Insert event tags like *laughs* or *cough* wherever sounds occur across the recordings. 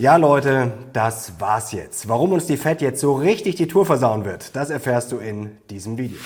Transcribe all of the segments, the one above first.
Ja Leute, das war's jetzt. Warum uns die Fed jetzt so richtig die Tour versauen wird, das erfährst du in diesem Video.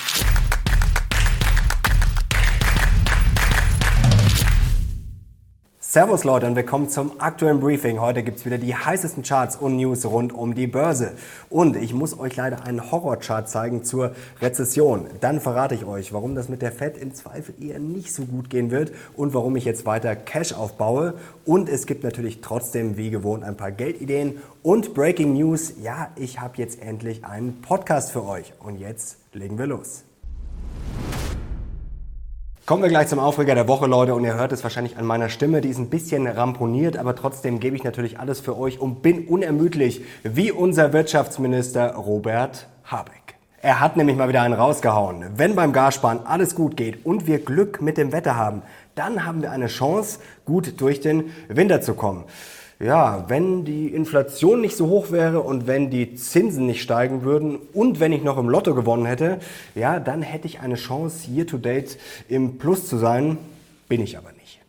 Servus Leute und willkommen zum aktuellen Briefing. Heute gibt's wieder die heißesten Charts und News rund um die Börse. Und ich muss euch leider einen Horrorchart zeigen zur Rezession. Dann verrate ich euch, warum das mit der Fed im Zweifel eher nicht so gut gehen wird und warum ich jetzt weiter Cash aufbaue. Und es gibt natürlich trotzdem wie gewohnt ein paar Geldideen und Breaking News. Ja, ich habe jetzt endlich einen Podcast für euch. Und jetzt legen wir los. Kommen wir gleich zum Aufreger der Woche, Leute, und ihr hört es wahrscheinlich an meiner Stimme, die ist ein bisschen ramponiert, aber trotzdem gebe ich natürlich alles für euch und bin unermüdlich, wie unser Wirtschaftsminister Robert Habeck. Er hat nämlich mal wieder einen rausgehauen. Wenn beim Gassparen alles gut geht und wir Glück mit dem Wetter haben, dann haben wir eine Chance, gut durch den Winter zu kommen ja, wenn die Inflation nicht so hoch wäre und wenn die Zinsen nicht steigen würden und wenn ich noch im Lotto gewonnen hätte, ja, dann hätte ich eine Chance, year to date im Plus zu sein. Bin ich aber nicht.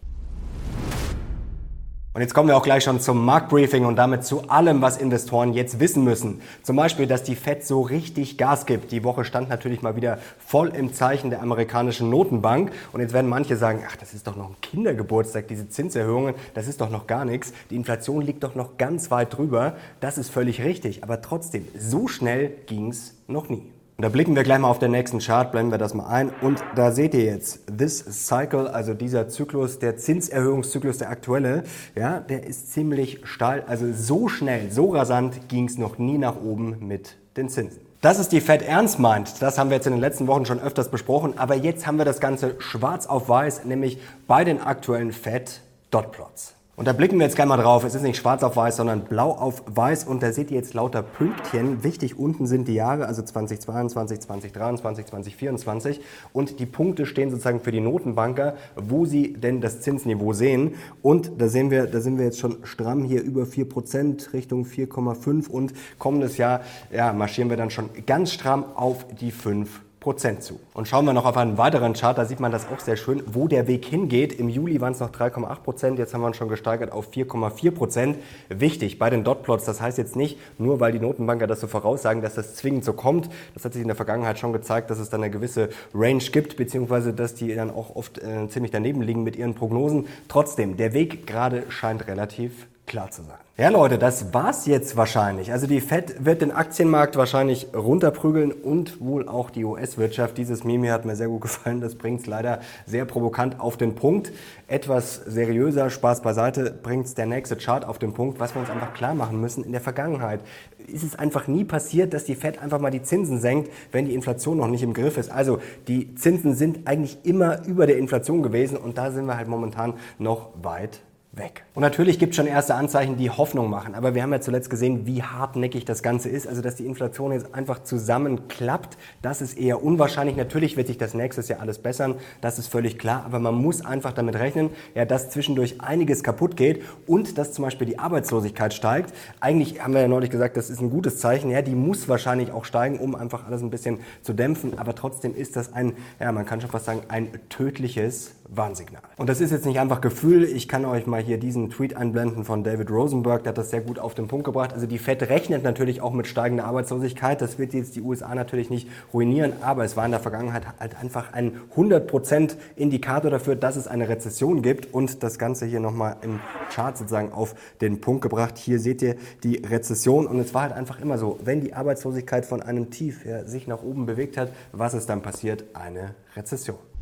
Und jetzt kommen wir auch gleich schon zum Marktbriefing und damit zu allem, was Investoren jetzt wissen müssen. Zum Beispiel, dass die Fed so richtig Gas gibt. Die Woche stand natürlich mal wieder voll im Zeichen der amerikanischen Notenbank. Und jetzt werden manche sagen, ach, das ist doch noch ein Kindergeburtstag, diese Zinserhöhungen, das ist doch noch gar nichts. Die Inflation liegt doch noch ganz weit drüber. Das ist völlig richtig. Aber trotzdem, so schnell ging's noch nie. Und da blicken wir gleich mal auf den nächsten Chart, blenden wir das mal ein. Und da seht ihr jetzt, this cycle, also dieser Zyklus, der Zinserhöhungszyklus, der aktuelle, ja, der ist ziemlich steil. Also so schnell, so rasant ging es noch nie nach oben mit den Zinsen. Dass es die Fed ernst meint, das haben wir jetzt in den letzten Wochen schon öfters besprochen. Aber jetzt haben wir das Ganze schwarz auf weiß, nämlich bei den aktuellen Fed Dotplots. Und da blicken wir jetzt gerne mal drauf. Es ist nicht schwarz auf weiß, sondern blau auf weiß. Und da seht ihr jetzt lauter Pünktchen. Wichtig unten sind die Jahre, also 2022, 2023, 2024. Und die Punkte stehen sozusagen für die Notenbanker, wo sie denn das Zinsniveau sehen. Und da sehen wir, da sind wir jetzt schon stramm hier über 4% Richtung 4,5. Und kommendes Jahr, ja, marschieren wir dann schon ganz stramm auf die 5 Prozent zu. Und schauen wir noch auf einen weiteren Chart, da sieht man das auch sehr schön, wo der Weg hingeht. Im Juli waren es noch 3,8 Prozent, jetzt haben wir uns schon gesteigert auf 4,4 Prozent. Wichtig bei den Dotplots, das heißt jetzt nicht, nur weil die Notenbanker das so voraussagen, dass das zwingend so kommt. Das hat sich in der Vergangenheit schon gezeigt, dass es dann eine gewisse Range gibt, beziehungsweise dass die dann auch oft äh, ziemlich daneben liegen mit ihren Prognosen. Trotzdem, der Weg gerade scheint relativ klar zu sein. Ja Leute, das war's jetzt wahrscheinlich. Also die Fed wird den Aktienmarkt wahrscheinlich runterprügeln und wohl auch die US-Wirtschaft. Dieses Meme hat mir sehr gut *laughs* gefallen. Das bringt's leider sehr provokant auf den Punkt. Etwas seriöser, Spaß beiseite, bringt's der nächste Chart auf den Punkt, was wir uns einfach klar machen müssen. In der Vergangenheit ist es einfach nie passiert, dass die Fed einfach mal die Zinsen senkt, wenn die Inflation noch nicht im Griff ist. Also die Zinsen sind eigentlich immer über der Inflation gewesen und da sind wir halt momentan noch weit weg. Und natürlich gibt es schon erste Anzeichen, die Hoffnung machen. Aber wir haben ja zuletzt gesehen, wie hartnäckig das Ganze ist. Also, dass die Inflation jetzt einfach zusammenklappt, das ist eher unwahrscheinlich. Natürlich wird sich das nächstes Jahr alles bessern. Das ist völlig klar. Aber man muss einfach damit rechnen, ja, dass zwischendurch einiges kaputt geht und dass zum Beispiel die Arbeitslosigkeit steigt. Eigentlich haben wir ja neulich gesagt, das ist ein gutes Zeichen. Ja, die muss wahrscheinlich auch steigen, um einfach alles ein bisschen zu dämpfen. Aber trotzdem ist das ein, ja, man kann schon fast sagen, ein tödliches Warnsignal. Und das ist jetzt nicht einfach Gefühl. Ich kann euch mal hier diesen Tweet einblenden von David Rosenberg, der hat das sehr gut auf den Punkt gebracht. Also die Fed rechnet natürlich auch mit steigender Arbeitslosigkeit. Das wird jetzt die USA natürlich nicht ruinieren, aber es war in der Vergangenheit halt einfach ein 100% Indikator dafür, dass es eine Rezession gibt und das Ganze hier nochmal im Chart sozusagen auf den Punkt gebracht. Hier seht ihr die Rezession und es war halt einfach immer so, wenn die Arbeitslosigkeit von einem Tief ja, sich nach oben bewegt hat, was ist dann passiert? Eine Rezession.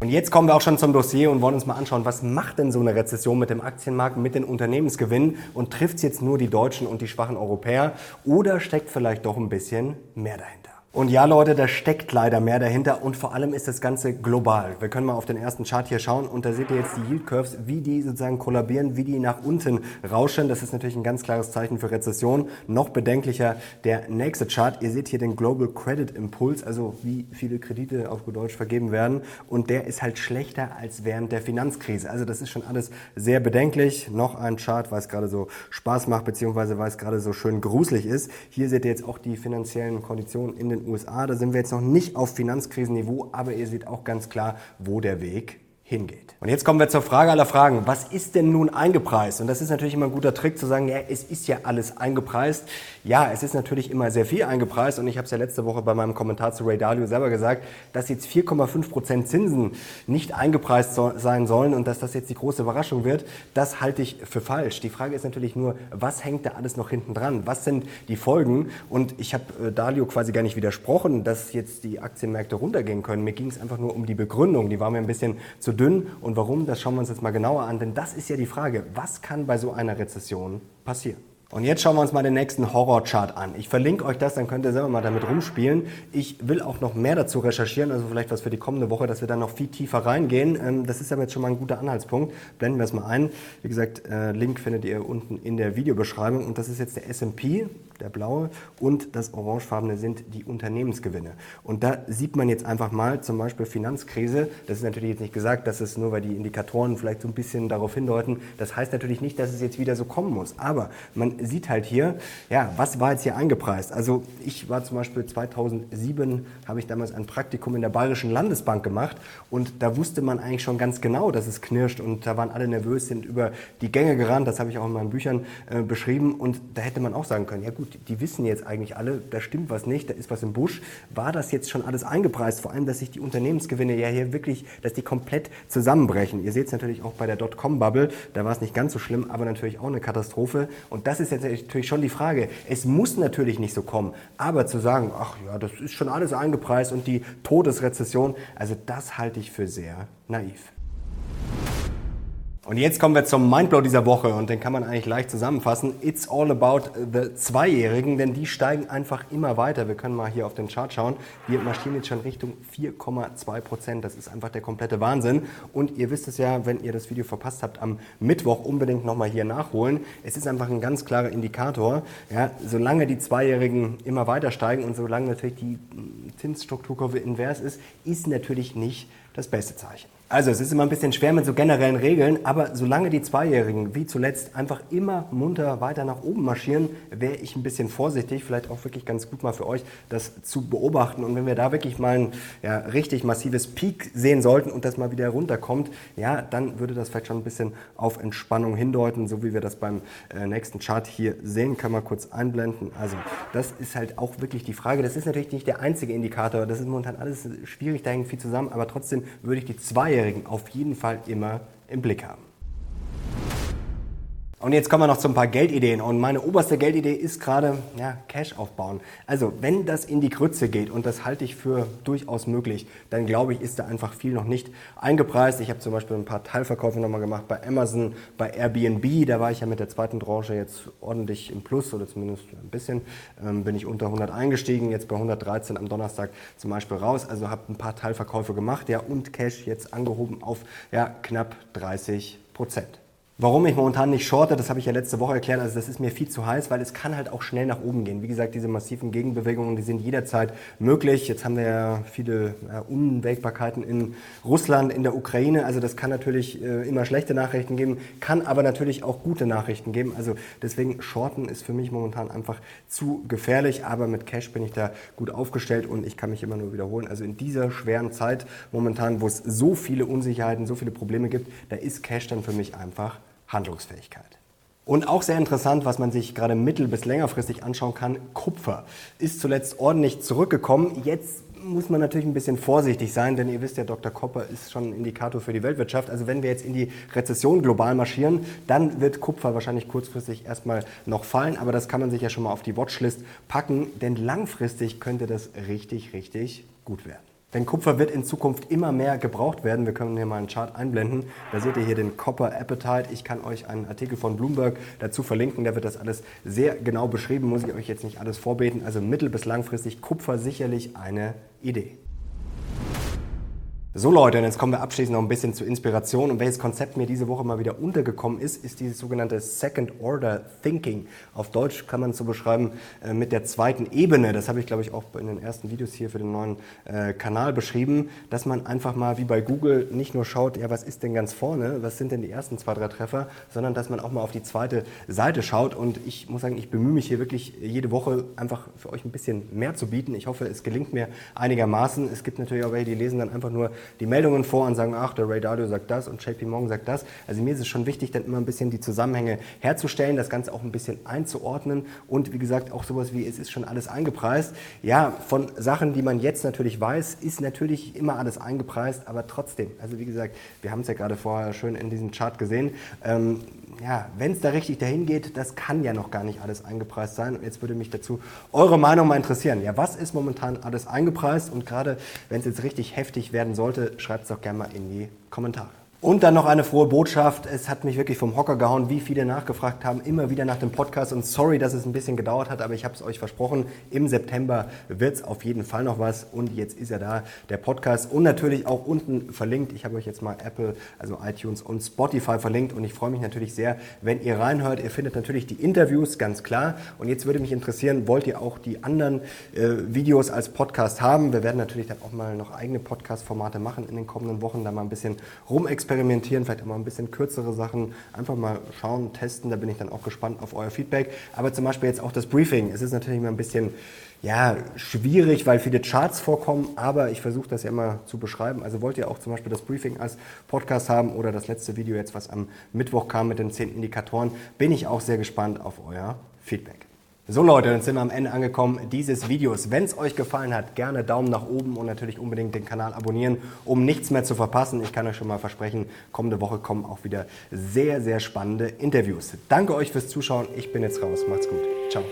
Und jetzt kommen wir auch schon zum Dossier und wollen uns mal anschauen, was macht denn so eine Rezession mit dem Aktienmarkt, mit den Unternehmensgewinnen und trifft es jetzt nur die Deutschen und die schwachen Europäer oder steckt vielleicht doch ein bisschen mehr dahinter? Und ja, Leute, da steckt leider mehr dahinter und vor allem ist das Ganze global. Wir können mal auf den ersten Chart hier schauen und da seht ihr jetzt die Yield Curves, wie die sozusagen kollabieren, wie die nach unten rauschen. Das ist natürlich ein ganz klares Zeichen für Rezession. Noch bedenklicher der nächste Chart. Ihr seht hier den Global Credit Impulse, also wie viele Kredite auf gut Deutsch vergeben werden und der ist halt schlechter als während der Finanzkrise. Also das ist schon alles sehr bedenklich. Noch ein Chart, weil es gerade so Spaß macht, beziehungsweise weil es gerade so schön gruselig ist. Hier seht ihr jetzt auch die finanziellen Konditionen in den USA. Da sind wir jetzt noch nicht auf Finanzkrisenniveau, aber ihr seht auch ganz klar, wo der Weg hingeht. Und jetzt kommen wir zur Frage aller Fragen. Was ist denn nun eingepreist? Und das ist natürlich immer ein guter Trick zu sagen, ja, es ist ja alles eingepreist. Ja, es ist natürlich immer sehr viel eingepreist. Und ich habe es ja letzte Woche bei meinem Kommentar zu Ray Dalio selber gesagt, dass jetzt 4,5 Prozent Zinsen nicht eingepreist so sein sollen und dass das jetzt die große Überraschung wird. Das halte ich für falsch. Die Frage ist natürlich nur, was hängt da alles noch hinten dran? Was sind die Folgen? Und ich habe äh, Dalio quasi gar nicht widersprochen, dass jetzt die Aktienmärkte runtergehen können. Mir ging es einfach nur um die Begründung. Die war mir ein bisschen zu dünn. Und warum, das schauen wir uns jetzt mal genauer an. Denn das ist ja die Frage, was kann bei so einer Rezession passieren? Und jetzt schauen wir uns mal den nächsten Horrorchart an. Ich verlinke euch das, dann könnt ihr selber mal damit rumspielen. Ich will auch noch mehr dazu recherchieren, also vielleicht was für die kommende Woche, dass wir dann noch viel tiefer reingehen. Ähm, das ist aber jetzt schon mal ein guter Anhaltspunkt. Blenden wir es mal ein. Wie gesagt, äh, Link findet ihr unten in der Videobeschreibung. Und das ist jetzt der S&P, der blaue, und das orangefarbene sind die Unternehmensgewinne. Und da sieht man jetzt einfach mal zum Beispiel Finanzkrise. Das ist natürlich jetzt nicht gesagt, dass es nur, weil die Indikatoren vielleicht so ein bisschen darauf hindeuten. Das heißt natürlich nicht, dass es jetzt wieder so kommen muss. Aber man sieht halt hier, ja, was war jetzt hier eingepreist? Also ich war zum Beispiel 2007, habe ich damals ein Praktikum in der Bayerischen Landesbank gemacht und da wusste man eigentlich schon ganz genau, dass es knirscht und da waren alle nervös, sind über die Gänge gerannt, das habe ich auch in meinen Büchern äh, beschrieben und da hätte man auch sagen können, ja gut, die wissen jetzt eigentlich alle, da stimmt was nicht, da ist was im Busch. War das jetzt schon alles eingepreist? Vor allem, dass sich die Unternehmensgewinne ja hier wirklich, dass die komplett zusammenbrechen. Ihr seht es natürlich auch bei der Dotcom-Bubble, da war es nicht ganz so schlimm, aber natürlich auch eine Katastrophe und das ist jetzt natürlich schon die Frage. Es muss natürlich nicht so kommen, aber zu sagen, ach ja, das ist schon alles eingepreist und die Todesrezession, also das halte ich für sehr naiv. Und jetzt kommen wir zum Mindblow dieser Woche und den kann man eigentlich leicht zusammenfassen. It's all about the Zweijährigen, denn die steigen einfach immer weiter. Wir können mal hier auf den Chart schauen. Wir marschieren jetzt schon Richtung 4,2 Prozent. Das ist einfach der komplette Wahnsinn. Und ihr wisst es ja, wenn ihr das Video verpasst habt, am Mittwoch unbedingt nochmal hier nachholen. Es ist einfach ein ganz klarer Indikator. Ja, solange die Zweijährigen immer weiter steigen und solange natürlich die Zinsstrukturkurve invers ist, ist natürlich nicht das beste Zeichen. Also es ist immer ein bisschen schwer mit so generellen Regeln, aber solange die Zweijährigen wie zuletzt einfach immer munter weiter nach oben marschieren, wäre ich ein bisschen vorsichtig, vielleicht auch wirklich ganz gut mal für euch, das zu beobachten. Und wenn wir da wirklich mal ein ja, richtig massives Peak sehen sollten und das mal wieder runterkommt, ja, dann würde das vielleicht schon ein bisschen auf Entspannung hindeuten, so wie wir das beim äh, nächsten Chart hier sehen. Kann man kurz einblenden. Also das ist halt auch wirklich die Frage. Das ist natürlich nicht der einzige Indikator. Das ist momentan alles schwierig, da hängt viel zusammen, aber trotzdem würde ich die Zweijährigen Zweijährigen auf jeden Fall immer im Blick haben. Und jetzt kommen wir noch zu ein paar Geldideen. Und meine oberste Geldidee ist gerade ja, Cash aufbauen. Also wenn das in die Grütze geht, und das halte ich für durchaus möglich, dann glaube ich, ist da einfach viel noch nicht eingepreist. Ich habe zum Beispiel ein paar Teilverkäufe nochmal gemacht bei Amazon, bei Airbnb. Da war ich ja mit der zweiten Tranche jetzt ordentlich im Plus oder zumindest ein bisschen. Ähm, bin ich unter 100 eingestiegen, jetzt bei 113 am Donnerstag zum Beispiel raus. Also habe ein paar Teilverkäufe gemacht ja, und Cash jetzt angehoben auf ja, knapp 30 Prozent. Warum ich momentan nicht shorte, das habe ich ja letzte Woche erklärt, also das ist mir viel zu heiß, weil es kann halt auch schnell nach oben gehen. Wie gesagt, diese massiven Gegenbewegungen, die sind jederzeit möglich. Jetzt haben wir ja viele ja, Unwägbarkeiten in Russland, in der Ukraine. Also das kann natürlich äh, immer schlechte Nachrichten geben, kann aber natürlich auch gute Nachrichten geben. Also deswegen shorten ist für mich momentan einfach zu gefährlich, aber mit Cash bin ich da gut aufgestellt und ich kann mich immer nur wiederholen. Also in dieser schweren Zeit momentan, wo es so viele Unsicherheiten, so viele Probleme gibt, da ist Cash dann für mich einfach Handlungsfähigkeit. Und auch sehr interessant, was man sich gerade mittel- bis längerfristig anschauen kann, Kupfer ist zuletzt ordentlich zurückgekommen. Jetzt muss man natürlich ein bisschen vorsichtig sein, denn ihr wisst ja, Dr. Kopper ist schon ein Indikator für die Weltwirtschaft. Also wenn wir jetzt in die Rezession global marschieren, dann wird Kupfer wahrscheinlich kurzfristig erstmal noch fallen, aber das kann man sich ja schon mal auf die Watchlist packen, denn langfristig könnte das richtig, richtig gut werden. Denn Kupfer wird in Zukunft immer mehr gebraucht werden. Wir können hier mal einen Chart einblenden. Da seht ihr hier den Copper Appetite. Ich kann euch einen Artikel von Bloomberg dazu verlinken. Da wird das alles sehr genau beschrieben. Muss ich euch jetzt nicht alles vorbeten. Also mittel- bis langfristig Kupfer sicherlich eine Idee. So Leute, und jetzt kommen wir abschließend noch ein bisschen zur Inspiration. Und welches Konzept mir diese Woche mal wieder untergekommen ist, ist dieses sogenannte Second Order Thinking. Auf Deutsch kann man es so beschreiben äh, mit der zweiten Ebene. Das habe ich, glaube ich, auch in den ersten Videos hier für den neuen äh, Kanal beschrieben, dass man einfach mal wie bei Google nicht nur schaut, ja, was ist denn ganz vorne, was sind denn die ersten zwei, drei Treffer, sondern dass man auch mal auf die zweite Seite schaut. Und ich muss sagen, ich bemühe mich hier wirklich jede Woche einfach für euch ein bisschen mehr zu bieten. Ich hoffe, es gelingt mir einigermaßen. Es gibt natürlich auch welche, die lesen dann einfach nur die Meldungen vor und sagen, ach, der Ray Dalio sagt das und JP Morgan sagt das. Also mir ist es schon wichtig, dann immer ein bisschen die Zusammenhänge herzustellen, das Ganze auch ein bisschen einzuordnen und wie gesagt auch sowas wie, es ist schon alles eingepreist. Ja, von Sachen, die man jetzt natürlich weiß, ist natürlich immer alles eingepreist, aber trotzdem, also wie gesagt, wir haben es ja gerade vorher schön in diesem Chart gesehen, ähm, ja, wenn es da richtig dahin geht, das kann ja noch gar nicht alles eingepreist sein. Und jetzt würde mich dazu eure Meinung mal interessieren. Ja, was ist momentan alles eingepreist? Und gerade wenn es jetzt richtig heftig werden sollte, schreibt es doch gerne mal in die Kommentare. Und dann noch eine frohe Botschaft. Es hat mich wirklich vom Hocker gehauen, wie viele nachgefragt haben, immer wieder nach dem Podcast. Und sorry, dass es ein bisschen gedauert hat, aber ich habe es euch versprochen. Im September wird es auf jeden Fall noch was. Und jetzt ist er da, der Podcast. Und natürlich auch unten verlinkt. Ich habe euch jetzt mal Apple, also iTunes und Spotify verlinkt. Und ich freue mich natürlich sehr, wenn ihr reinhört. Ihr findet natürlich die Interviews, ganz klar. Und jetzt würde mich interessieren, wollt ihr auch die anderen äh, Videos als Podcast haben? Wir werden natürlich dann auch mal noch eigene Podcast-Formate machen in den kommenden Wochen, da mal ein bisschen rumexperimentieren experimentieren, vielleicht mal ein bisschen kürzere Sachen, einfach mal schauen, testen. Da bin ich dann auch gespannt auf euer Feedback. Aber zum Beispiel jetzt auch das Briefing. Es ist natürlich immer ein bisschen ja, schwierig, weil viele Charts vorkommen, aber ich versuche das ja immer zu beschreiben. Also wollt ihr auch zum Beispiel das Briefing als Podcast haben oder das letzte Video jetzt, was am Mittwoch kam mit den zehn Indikatoren, bin ich auch sehr gespannt auf euer Feedback. So Leute, dann sind wir am Ende angekommen dieses Videos. Wenn es euch gefallen hat, gerne Daumen nach oben und natürlich unbedingt den Kanal abonnieren, um nichts mehr zu verpassen. Ich kann euch schon mal versprechen, kommende Woche kommen auch wieder sehr, sehr spannende Interviews. Danke euch fürs Zuschauen. Ich bin jetzt raus. Macht's gut. Ciao.